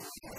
you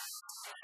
you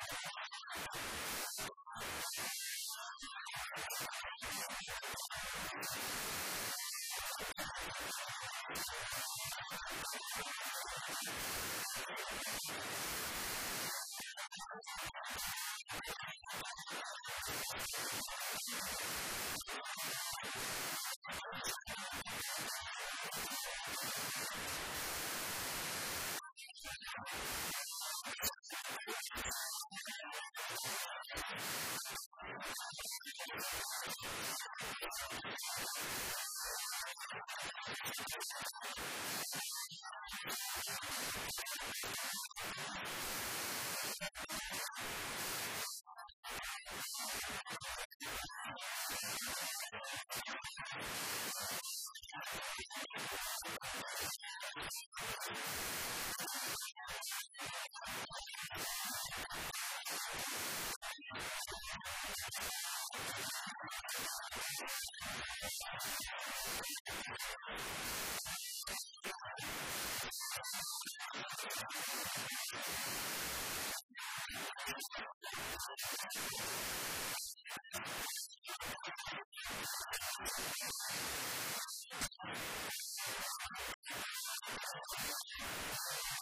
you you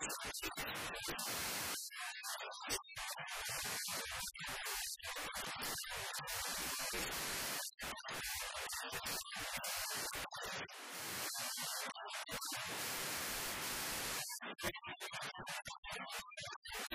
よし!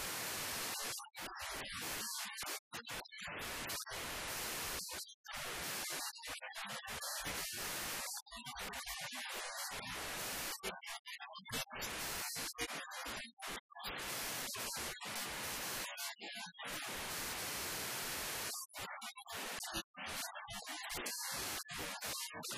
you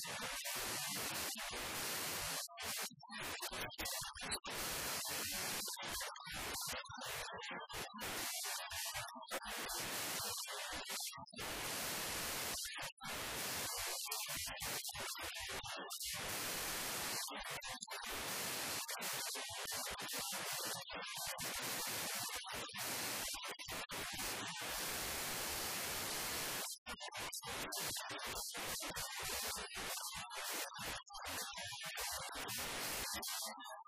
you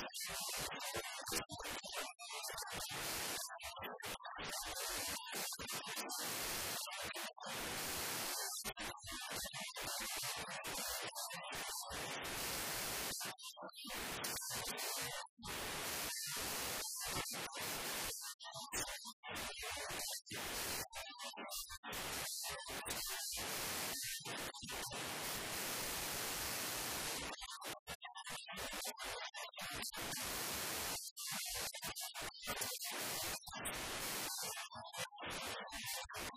I'm sorry.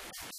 Thank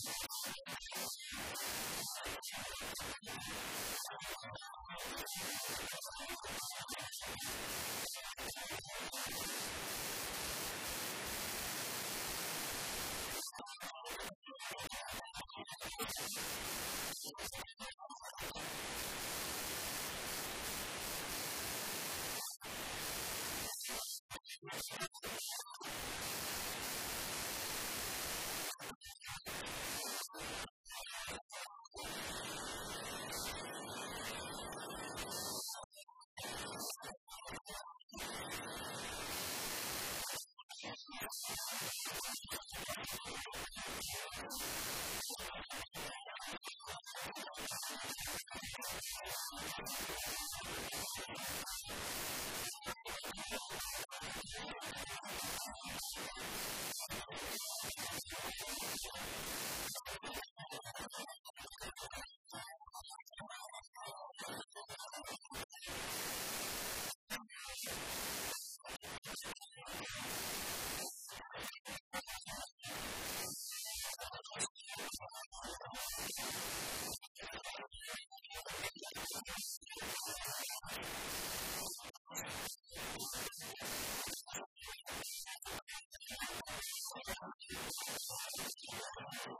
You.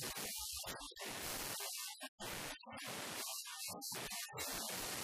なるほど。